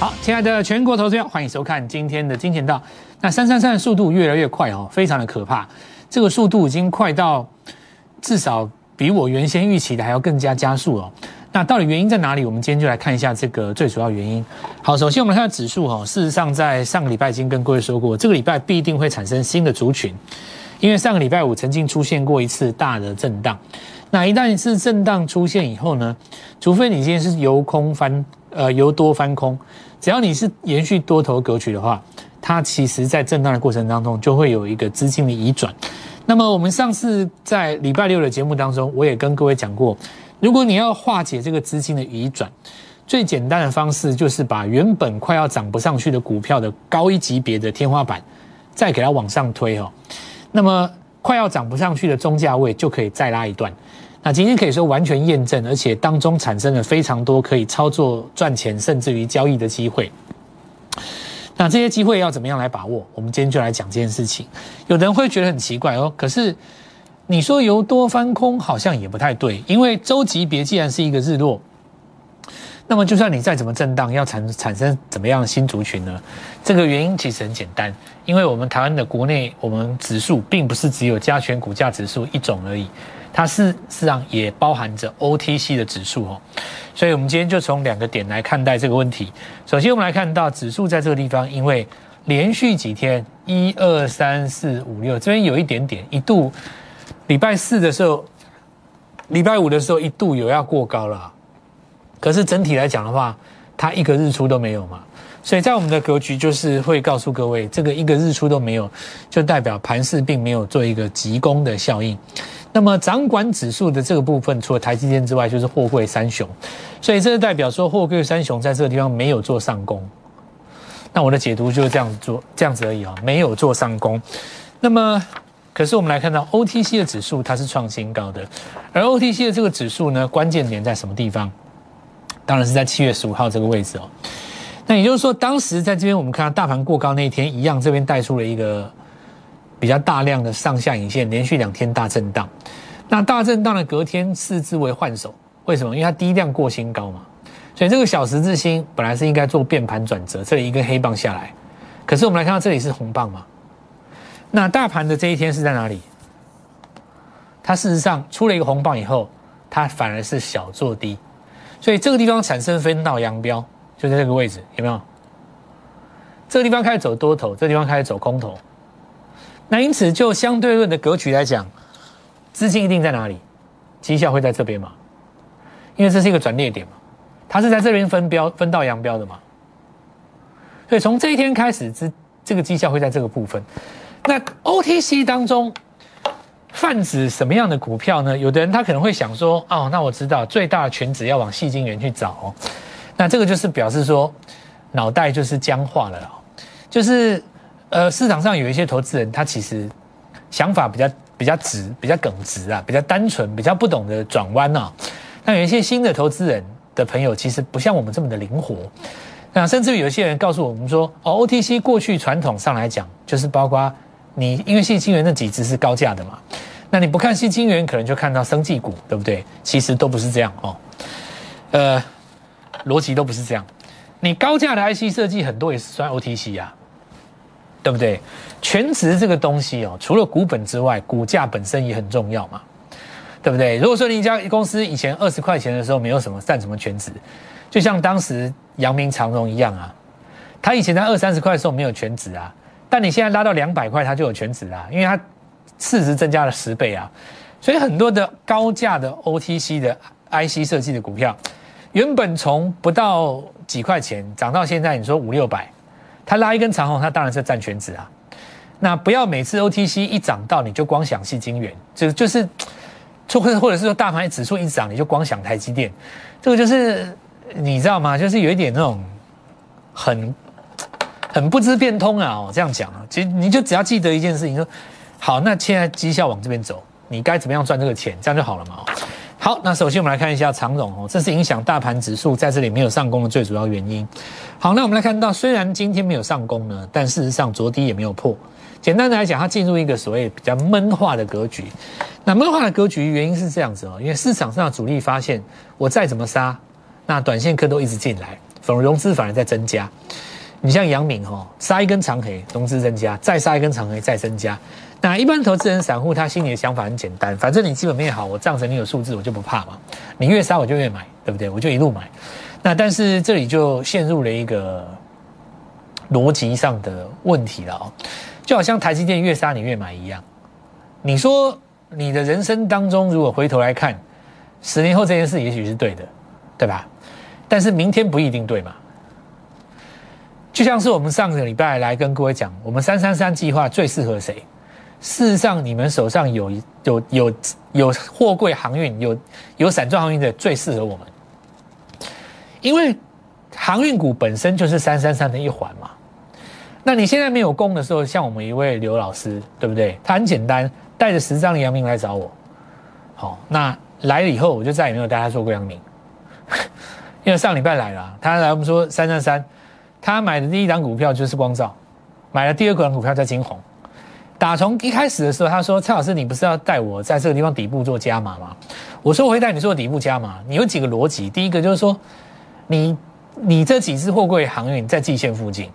好，亲爱的全国投资者，欢迎收看今天的金钱道。那三三三的速度越来越快哦，非常的可怕。这个速度已经快到至少比我原先预期的还要更加加速哦。那到底原因在哪里？我们今天就来看一下这个最主要原因。好，首先我们看指数哦，事实上在上个礼拜已经跟各位说过，这个礼拜必定会产生新的族群，因为上个礼拜五曾经出现过一次大的震荡。那一旦是震荡出现以后呢，除非你今天是由空翻呃由多翻空。只要你是延续多头格局的话，它其实在震荡的过程当中就会有一个资金的移转。那么我们上次在礼拜六的节目当中，我也跟各位讲过，如果你要化解这个资金的移转，最简单的方式就是把原本快要涨不上去的股票的高一级别的天花板，再给它往上推哦。那么快要涨不上去的中价位就可以再拉一段。那今天可以说完全验证，而且当中产生了非常多可以操作赚钱，甚至于交易的机会。那这些机会要怎么样来把握？我们今天就来讲这件事情。有人会觉得很奇怪哦，可是你说由多翻空好像也不太对，因为周级别既然是一个日落，那么就算你再怎么震荡，要产产生怎么样的新族群呢？这个原因其实很简单，因为我们台湾的国内我们指数并不是只有加权股价指数一种而已。它是实上也包含着 OTC 的指数哦，所以我们今天就从两个点来看待这个问题。首先，我们来看到指数在这个地方，因为连续几天一二三四五六这边有一点点一度，礼拜四的时候，礼拜五的时候一度有要过高了，可是整体来讲的话，它一个日出都没有嘛，所以在我们的格局就是会告诉各位，这个一个日出都没有，就代表盘势并没有做一个急攻的效应。那么掌管指数的这个部分，除了台积电之外，就是货柜三雄，所以这代表说货柜三雄在这个地方没有做上攻。那我的解读就是这样做，这样子而已啊，没有做上攻。那么，可是我们来看到 OTC 的指数它是创新高的，而 OTC 的这个指数呢，关键点在什么地方？当然是在七月十五号这个位置哦。那也就是说，当时在这边我们看到大盘过高那一天，一样这边带出了一个。比较大量的上下影线，连续两天大震荡，那大震荡的隔天视之为换手，为什么？因为它低量过新高嘛，所以这个小十字星本来是应该做变盘转折，这里一根黑棒下来，可是我们来看到这里是红棒嘛，那大盘的这一天是在哪里？它事实上出了一个红棒以后，它反而是小做低，所以这个地方产生分道扬镳，就在这个位置，有没有？这个地方开始走多头，这个地方开始走空头。那因此，就相对论的格局来讲，资金一定在哪里？绩效会在这边嘛？因为这是一个转捩点嘛，它是在这边分标分道扬镳的嘛。所以从这一天开始，这这个绩效会在这个部分。那 OTC 当中泛指什么样的股票呢？有的人他可能会想说，哦，那我知道最大的全指要往细晶圆去找，那这个就是表示说脑袋就是僵化了，就是。呃，市场上有一些投资人，他其实想法比较比较直，比较耿直啊，比较单纯，比较不懂得转弯啊。那有一些新的投资人的朋友，其实不像我们这么的灵活。那甚至有一些人告诉我们说，哦，OTC 过去传统上来讲，就是包括你因为新晶圆那几只是高价的嘛，那你不看新晶圆，可能就看到生技股，对不对？其实都不是这样哦。呃，逻辑都不是这样。你高价的 IC 设计很多也是算 OTC 啊。对不对？全值这个东西哦，除了股本之外，股价本身也很重要嘛，对不对？如果说你一家公司以前二十块钱的时候没有什么占什么全值，就像当时阳明长荣一样啊，它以前在二三十块的时候没有全值啊，但你现在拉到两百块，它就有全值啊，因为它市值增加了十倍啊，所以很多的高价的 OTC 的 IC 设计的股票，原本从不到几块钱涨到现在，你说五六百。它拉一根长红，它当然是占全值啊。那不要每次 OTC 一涨到，你就光想细晶圆，就就是，或者或者是说大盘指数一涨，你就光想台积电，这个就是你知道吗？就是有一点那种很很不知变通啊。哦，这样讲啊，其实你就只要记得一件事情，说好，那现在绩效往这边走，你该怎么样赚这个钱，这样就好了嘛。好，那首先我们来看一下长荣哦，这是影响大盘指数在这里没有上攻的最主要原因。好，那我们来看到，虽然今天没有上攻呢，但事实上昨低也没有破。简单的来讲，它进入一个所谓比较闷化的格局。那闷化的格局原因是这样子哦，因为市场上的主力发现，我再怎么杀，那短线客都一直进来，反而融资反而在增加。你像杨敏哈，杀一根长黑，融资增加，再杀一根长黑，再增加。那一般投资人、散户他心里的想法很简单，反正你基本面好，我账上你有数字，我就不怕嘛。你越杀我就越买，对不对？我就一路买。那但是这里就陷入了一个逻辑上的问题了哦，就好像台积电越杀你越买一样。你说你的人生当中，如果回头来看，十年后这件事也许是对的，对吧？但是明天不一定对嘛。就像是我们上个礼拜来跟各位讲，我们三三三计划最适合谁？事实上，你们手上有有有有货柜航运，有有散装航运的最适合我们，因为航运股本身就是三三三的一环嘛。那你现在没有供的时候，像我们一位刘老师，对不对？他很简单，带着十张阳明来找我。好，那来了以后，我就再也没有带他做过阳明，因为上礼拜来了，他来我们说三三三。他买的第一档股票就是光照，买了第二档股票叫金红。打从一开始的时候，他说：“蔡老师，你不是要带我在这个地方底部做加码吗？”我说：“我会带你做底部加码。你有几个逻辑？第一个就是说，你你这几只货柜航运在季线附近，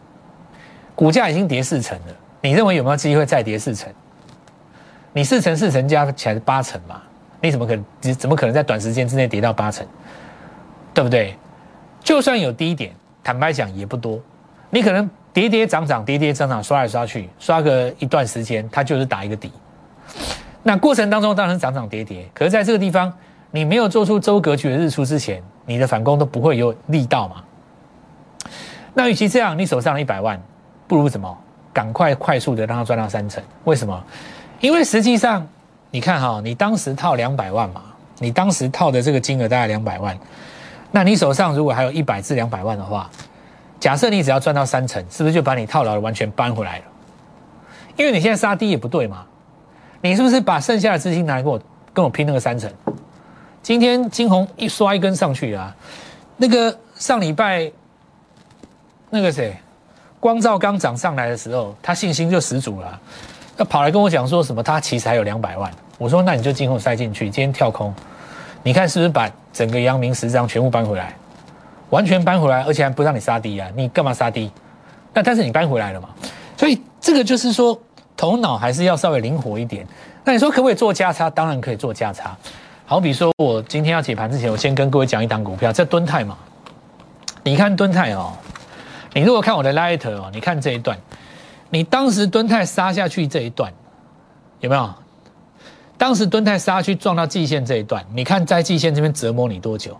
股价已经跌四成了，你认为有没有机会再跌四成？你四成四成加起来八成嘛？你怎么可能？怎么可能在短时间之内跌到八成？对不对？就算有低点。”坦白讲也不多，你可能跌跌涨涨，跌跌涨涨，刷来刷去，刷个一段时间，它就是打一个底。那过程当中当然涨涨跌跌，可是在这个地方，你没有做出周格局的日出之前，你的反攻都不会有力道嘛。那与其这样，你手上一百万，不如什么？赶快快速的让它赚到三成。为什么？因为实际上你看哈，你当时套两百万嘛，你当时套的这个金额大概两百万。那你手上如果还有一百至两百万的话，假设你只要赚到三成，是不是就把你套牢的完全搬回来了？因为你现在杀低也不对嘛，你是不是把剩下的资金拿来跟我跟我拼那个三成？今天金红一刷一根上去啊，那个上礼拜那个谁，光照刚涨上来的时候，他信心就十足了，他跑来跟我讲说什么，他其实还有两百万。我说那你就金红塞进去，今天跳空。你看是不是把整个阳明十张全部搬回来，完全搬回来，而且还不让你杀低啊？你干嘛杀低？那但是你搬回来了嘛？所以这个就是说，头脑还是要稍微灵活一点。那你说可不可以做价差？当然可以做价差。好比说我今天要解盘之前，我先跟各位讲一档股票，这敦泰嘛。你看敦泰哦，你如果看我的 light 哦，你看这一段，你当时敦泰杀下去这一段，有没有？当时敦泰杀去撞到季线这一段，你看在季线这边折磨你多久？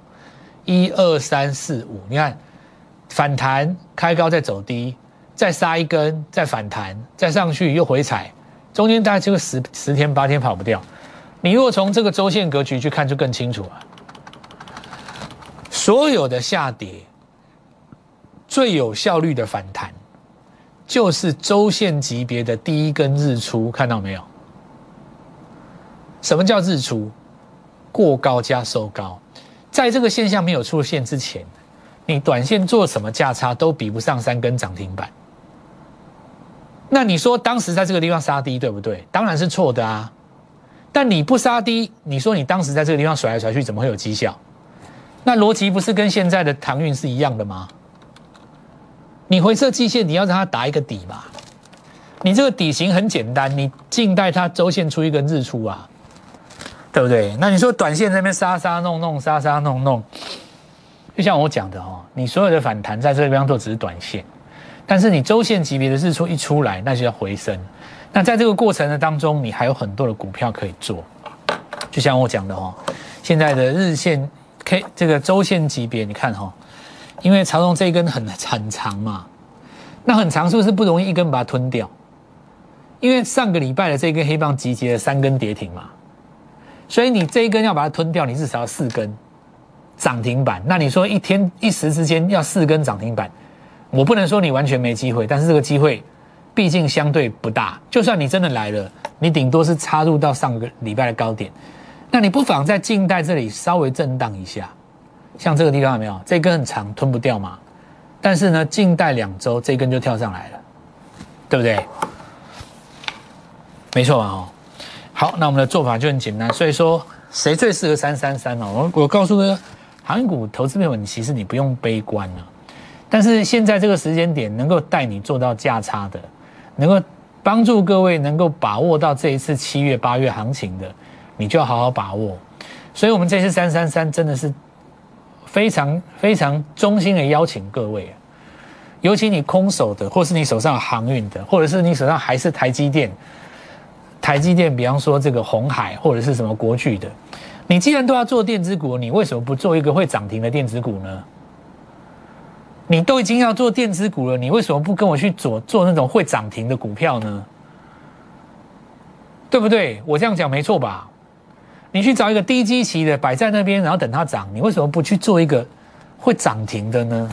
一二三四五，你看反弹开高再走低，再杀一根，再反弹，再上去又回踩，中间大概就个十十天八天跑不掉。你如果从这个周线格局去看，就更清楚了。所有的下跌最有效率的反弹，就是周线级别的第一根日出，看到没有？什么叫日出？过高加收高，在这个现象没有出现之前，你短线做什么价差都比不上三根涨停板。那你说当时在这个地方杀低对不对？当然是错的啊。但你不杀低，你说你当时在这个地方甩来甩去，怎么会有绩效？那逻辑不是跟现在的航运是一样的吗？你回撤季线，你要让它打一个底嘛？你这个底型很简单，你静待它周线出一个日出啊。对不对？那你说短线那边杀杀弄弄，杀杀弄弄，就像我讲的哦，你所有的反弹在这个地方都只是短线，但是你周线级别的日出一出来，那就要回升。那在这个过程的当中，你还有很多的股票可以做。就像我讲的哦，现在的日线 K 这个周线级别，你看哈，因为长荣这一根很很长嘛，那很长是不是不容易一根把它吞掉？因为上个礼拜的这根黑棒集结了三根跌停嘛。所以你这一根要把它吞掉，你至少要四根涨停板。那你说一天一时之间要四根涨停板，我不能说你完全没机会，但是这个机会毕竟相对不大。就算你真的来了，你顶多是插入到上个礼拜的高点，那你不妨在静待这里稍微震荡一下。像这个地方有没有？这根很长，吞不掉嘛。但是呢，静待两周，这根就跳上来了，对不对？没错嘛，哦。好，那我们的做法就很简单，所以说谁最适合三三三呢？我我告诉各位，航运股投资朋友，你其实你不用悲观了，但是现在这个时间点能够带你做到价差的，能够帮助各位能够把握到这一次七月八月行情的，你就要好好把握。所以，我们这次三三三真的是非常非常衷心的邀请各位，尤其你空手的，或是你手上航运的，或者是你手上还是台积电，台积电，比方说这个红海或者是什么国巨的，你既然都要做电子股，你为什么不做一个会涨停的电子股呢？你都已经要做电子股了，你为什么不跟我去做做那种会涨停的股票呢？对不对？我这样讲没错吧？你去找一个低基期的摆在那边，然后等它涨，你为什么不去做一个会涨停的呢？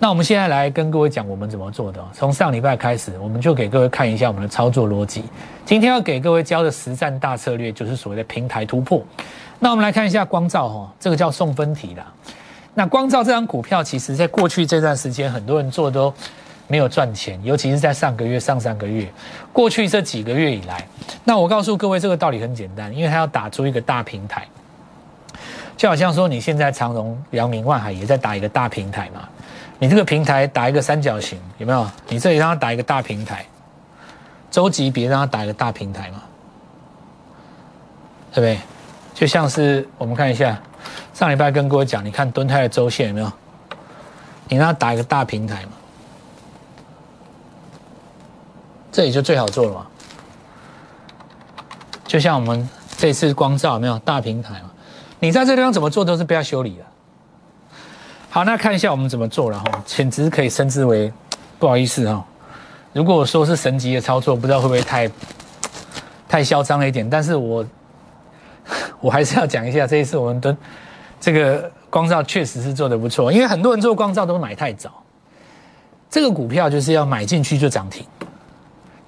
那我们现在来跟各位讲我们怎么做的。从上礼拜开始，我们就给各位看一下我们的操作逻辑。今天要给各位教的实战大策略，就是所谓的平台突破。那我们来看一下光照哈，这个叫送分题啦。那光照这张股票，其实在过去这段时间，很多人做都没有赚钱，尤其是在上个月、上上个月，过去这几个月以来。那我告诉各位，这个道理很简单，因为它要打出一个大平台，就好像说你现在长荣、阳明、万海也在打一个大平台嘛。你这个平台打一个三角形，有没有？你这里让它打一个大平台，周级别让它打一个大平台嘛，对不对？就像是我们看一下。上礼拜跟各位讲，你看蹲泰的周线有没有？你让它打一个大平台嘛，这里就最好做了嘛。就像我们这次光照有没有大平台嘛？你在这地方怎么做都是不要修理的。好，那看一下我们怎么做了哈，简直可以称之为不好意思哈。如果我说是神级的操作，不知道会不会太太嚣张了一点，但是我 我还是要讲一下，这一次我们的。这个光照确实是做的不错，因为很多人做光照都买太早。这个股票就是要买进去就涨停，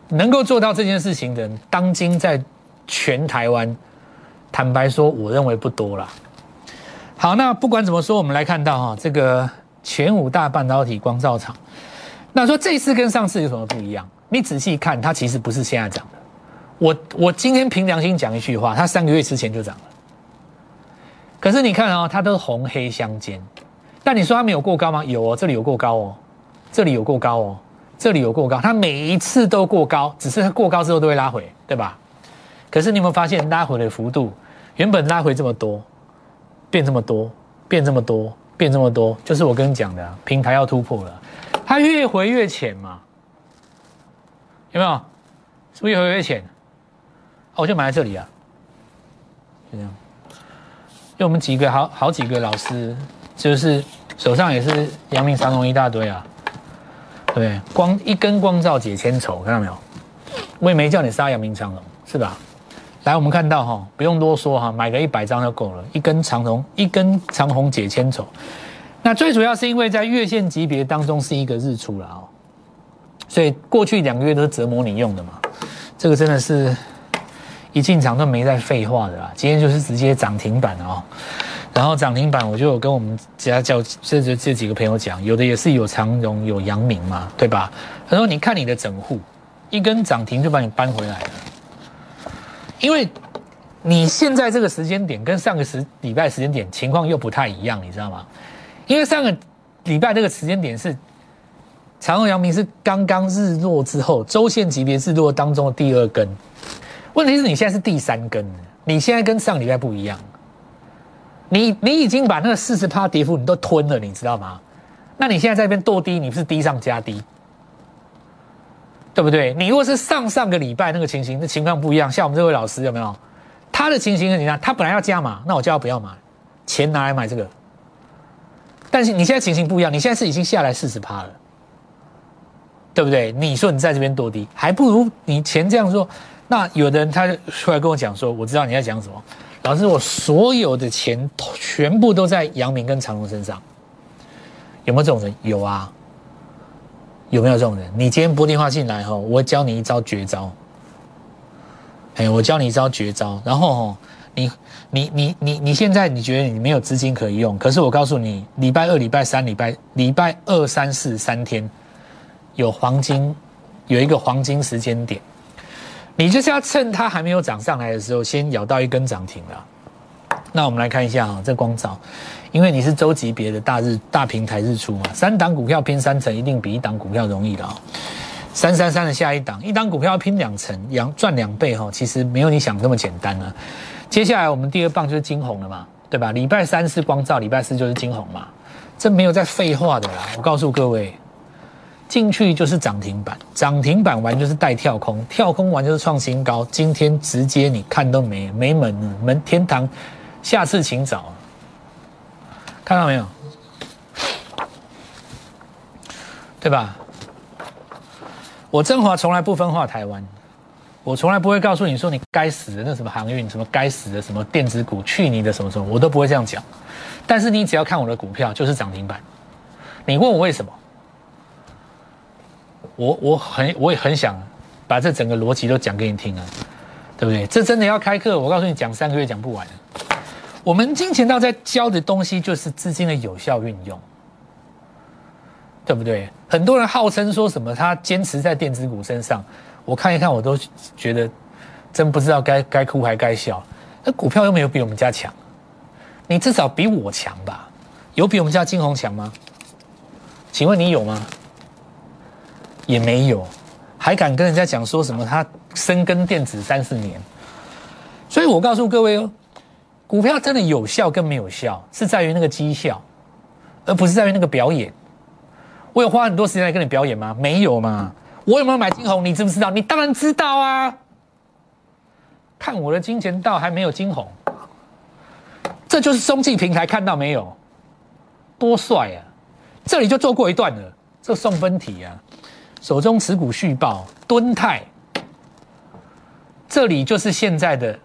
能够做到这件事情的人，当今在全台湾，坦白说，我认为不多了。好，那不管怎么说，我们来看到哈，这个前五大半导体光照厂，那说这次跟上次有什么不一样？你仔细看，它其实不是现在涨的。我我今天凭良心讲一句话，它三个月之前就涨了。可是你看哦，它都是红黑相间，但你说它没有过高吗？有哦，这里有过高哦，这里有过高哦，这里有过高，它每一次都过高，只是它过高之后都会拉回，对吧？可是你有没有发现拉回的幅度，原本拉回这么多，变这么多，变这么多，变这么多，就是我跟你讲的，平台要突破了，它越回越浅嘛，有没有？是不是越回越浅？哦，我就买在这里啊，就这样。就我们几个好好几个老师，就是手上也是阳明长隆一大堆啊，对，光一根光照解千愁，看到没有？我也没叫你杀阳明长隆，是吧？来，我们看到哈，不用多说哈，买个一百张就够了，一根长虹，一根长虹解千愁。那最主要是因为在月线级别当中是一个日出了哦，所以过去两个月都是折磨你用的嘛，这个真的是。一进场都没在废话的啦，今天就是直接涨停板哦，然后涨停板我就有跟我们家教这这这几个朋友讲，有的也是有长荣有阳明嘛，对吧？他说你看你的整户，一根涨停就把你搬回来了，因为你现在这个时间点跟上个时礼拜时间点情况又不太一样，你知道吗？因为上个礼拜这个时间点是长荣阳明是刚刚日落之后，周线级别日落当中的第二根。问题是你现在是第三根，你现在跟上礼拜不一样，你你已经把那个四十趴跌幅你都吞了，你知道吗？那你现在在这边剁低，你不是低上加低，对不对？你如果是上上个礼拜那个情形，那情况不一样。像我们这位老师有没有？他的情形是你看，他本来要加码，那我叫他不要买，钱拿来买这个。但是你现在情形不一样，你现在是已经下来四十趴了，对不对？你说你在这边剁低，还不如你钱这样说。那有的人他出来跟我讲说，我知道你在讲什么，老师，我所有的钱全部都在杨明跟长荣身上，有没有这种人？有啊，有没有这种人？你今天拨电话进来哈，我教你一招绝招，哎，我教你一招绝招，然后哈，你你你你你现在你觉得你没有资金可以用，可是我告诉你，礼拜二、礼拜三、礼拜礼拜二、三、四三天有黄金，有一个黄金时间点。你就是要趁它还没有涨上来的时候，先咬到一根涨停了。那我们来看一下啊，这光照，因为你是周级别的大日大平台日出嘛，三档股票拼三成，一定比一档股票容易的啊。三三三的下一档，一档股票要拼两成，两赚两倍哈，其实没有你想那么简单啊。接下来我们第二棒就是金红了嘛，对吧？礼拜三是光照，礼拜四就是金红嘛，这没有在废话的啦。我告诉各位，进去就是涨停板，涨停板完就是带跳空，跳空完就是创新高。今天直接你看都没没门了，门天堂。下次请早，看到没有？对吧？我振华从来不分化台湾，我从来不会告诉你说你该死的那什么航运，什么该死的什么电子股，去你的什么什么，我都不会这样讲。但是你只要看我的股票，就是涨停板。你问我为什么？我我很我也很想把这整个逻辑都讲给你听啊，对不对？这真的要开课，我告诉你，讲三个月讲不完。我们金钱道在教的东西就是资金的有效运用，对不对？很多人号称说什么他坚持在电子股身上，我看一看我都觉得真不知道该该哭还该笑。那股票又没有比我们家强，你至少比我强吧？有比我们家金红强吗？请问你有吗？也没有，还敢跟人家讲说什么他深耕电子三四年？所以我告诉各位哦。股票真的有效跟没有效，是在于那个绩效，而不是在于那个表演。我有花很多时间来跟你表演吗？没有嘛。我有没有买金红？你知不知道？你当然知道啊。看我的金钱道还没有金红，这就是中继平台，看到没有？多帅啊！这里就做过一段了，这送分题啊。手中持股续报，敦泰，这里就是现在的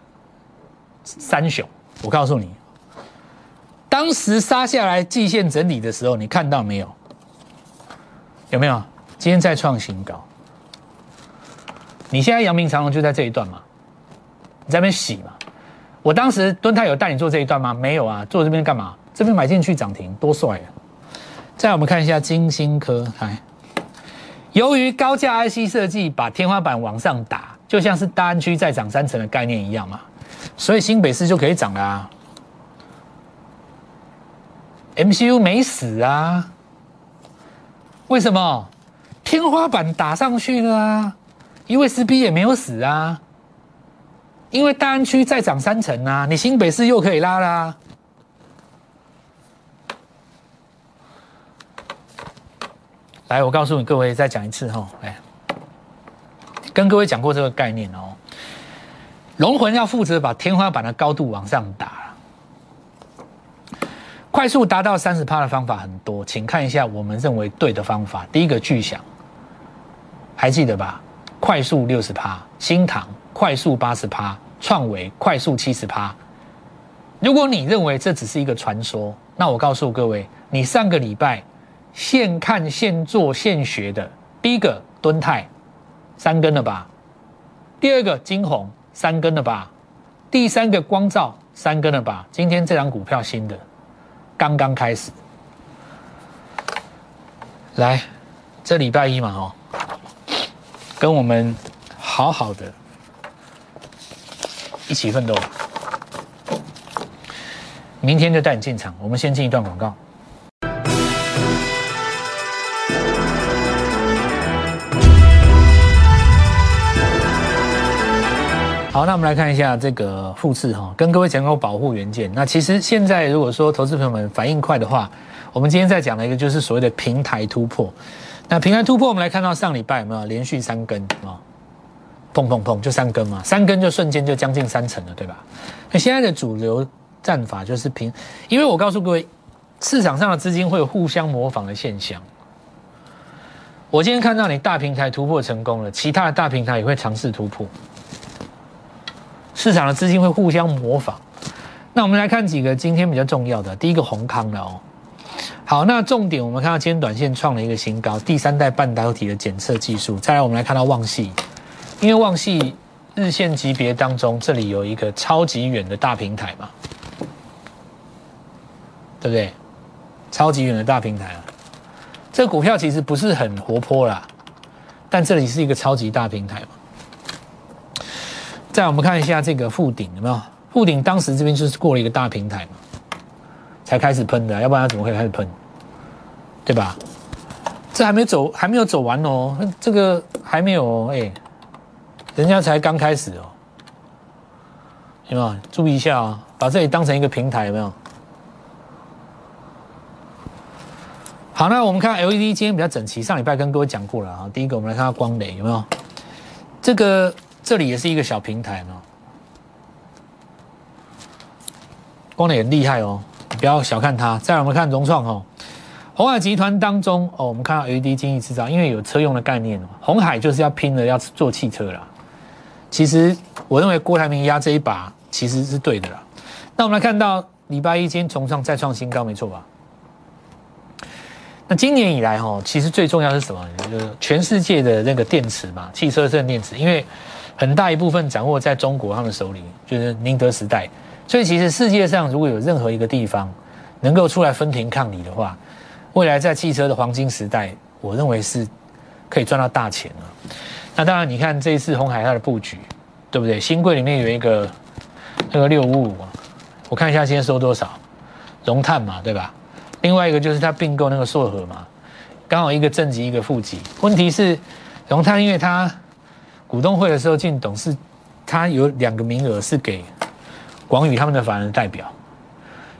三雄。我告诉你，当时杀下来季线整理的时候，你看到没有？有没有？今天再创新高。你现在阳明长隆就在这一段嘛？你在那边洗嘛？我当时敦泰有带你做这一段吗？没有啊，做这边干嘛？这边买进去涨停，多帅啊！再我们看一下金星科，来，由于高价 IC 设计把天花板往上打，就像是大安区再涨三成的概念一样嘛。所以新北市就可以涨啦，MCU 没死啊？为什么？天花板打上去了啊，USB 也没有死啊，因为大安区再涨三成啊，你新北市又可以拉啦。来，我告诉你各位，再讲一次哈，来，跟各位讲过这个概念哦。龙魂要负责把天花板的高度往上打，快速达到三十趴的方法很多，请看一下我们认为对的方法。第一个巨响，还记得吧？快速六十趴，新塘快速八十趴，创维快速七十趴。如果你认为这只是一个传说，那我告诉各位，你上个礼拜现看现做现学的，第一个敦泰三根了吧？第二个金红。三根了吧，第三个光照三根了吧。今天这张股票新的，刚刚开始。来，这礼拜一嘛，哦，跟我们好好的一起奋斗。明天就带你进场，我们先进一段广告。好，那我们来看一下这个复制哈，跟各位讲过保护元件。那其实现在如果说投资朋友们反应快的话，我们今天在讲的一个就是所谓的平台突破。那平台突破，我们来看到上礼拜有没有连续三根啊？砰砰砰，就三根嘛，三根就瞬间就将近三成了，对吧？那现在的主流战法就是平，因为我告诉各位，市场上的资金会有互相模仿的现象。我今天看到你大平台突破成功了，其他的大平台也会尝试突破。市场的资金会互相模仿，那我们来看几个今天比较重要的。第一个宏康的哦，好，那重点我们看到今天短线创了一个新高，第三代半导体的检测技术。再来我们来看到旺系，因为旺系日线级别当中，这里有一个超级远的大平台嘛，对不对？超级远的大平台啊，这股票其实不是很活泼啦，但这里是一个超级大平台嘛。再我们看一下这个附顶有没有？沪顶当时这边就是过了一个大平台嘛，才开始喷的，要不然它怎么会开始喷？对吧？这还没走，还没有走完哦，这个还没有哎，人家才刚开始哦，有没有？注意一下啊，把这里当成一个平台，有没有？好，那我们看 LED 今天比较整齐，上礼拜跟各位讲过了啊。第一个，我们来看下光磊有没有？这个这里也是一个小平台嘛。光磊很厉害哦，你不要小看它。再来我们看融创哦，红海集团当中哦，我们看到 LED 精益制造，因为有车用的概念哦，红海就是要拼了，要做汽车了。其实我认为郭台铭压这一把其实是对的啦。那我们来看到礼拜一今天重创再创新高，没错吧？那今年以来哈，其实最重要是什么？就是全世界的那个电池嘛，汽车的电池，因为很大一部分掌握在中国他们手里，就是宁德时代。所以其实世界上如果有任何一个地方能够出来分庭抗礼的话，未来在汽车的黄金时代，我认为是可以赚到大钱了。那当然，你看这一次红海它的布局，对不对？新贵里面有一个那个六五五，我看一下今天收多少，融碳嘛，对吧？另外一个就是他并购那个硕和嘛，刚好一个正极一个负极。问题是融碳，因为他股东会的时候进董事，他有两个名额是给广宇他们的法人代表，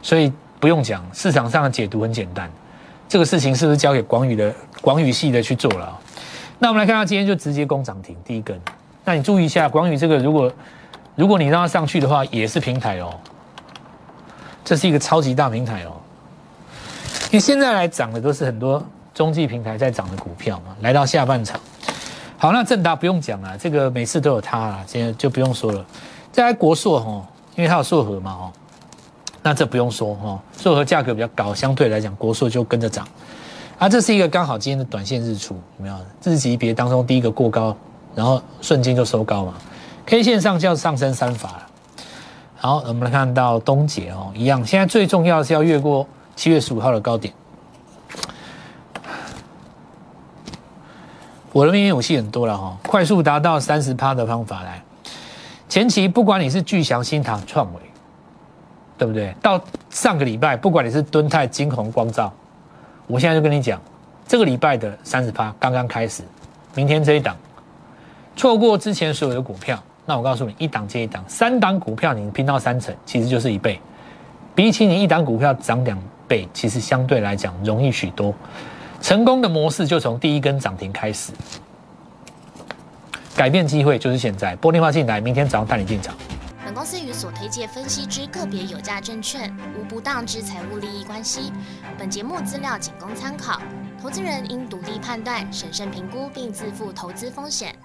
所以不用讲，市场上的解读很简单，这个事情是不是交给广宇的广宇系的去做了？那我们来看，他今天就直接攻涨停第一根。那你注意一下，广宇这个如果如果你让它上去的话，也是平台哦，这是一个超级大平台哦。因为现在来涨的都是很多中继平台在涨的股票嘛，来到下半场，好，那正达不用讲了，这个每次都有它啊，现在就不用说了。再来国硕哈，因为它有硕和嘛哦，那这不用说哈，硕和价格比较高，相对来讲国硕就跟着涨。啊，这是一个刚好今天的短线日出，有没有？日级别当中第一个过高，然后瞬间就收高嘛，K 线上叫上升三法了。好，我们来看到东杰哦，一样，现在最重要的是要越过。七月十五号的高点，我的秘密武器很多了哈，快速达到三十趴的方法来。前期不管你是巨祥、新唐、创维，对不对？到上个礼拜，不管你是敦泰、金鸿、光照，我现在就跟你讲，这个礼拜的三十趴刚刚开始，明天这一档，错过之前所有的股票，那我告诉你，一档接一档，三档股票你拼到三成，其实就是一倍，比起你一档股票涨两。倍其实相对来讲容易许多，成功的模式就从第一根涨停开始，改变机会就是现在。玻璃化进来，明天早上带你进场。本公司与所推介分析之个别有价证券无不当之财务利益关系。本节目资料仅供参考，投资人应独立判断、审慎评估并自负投资风险。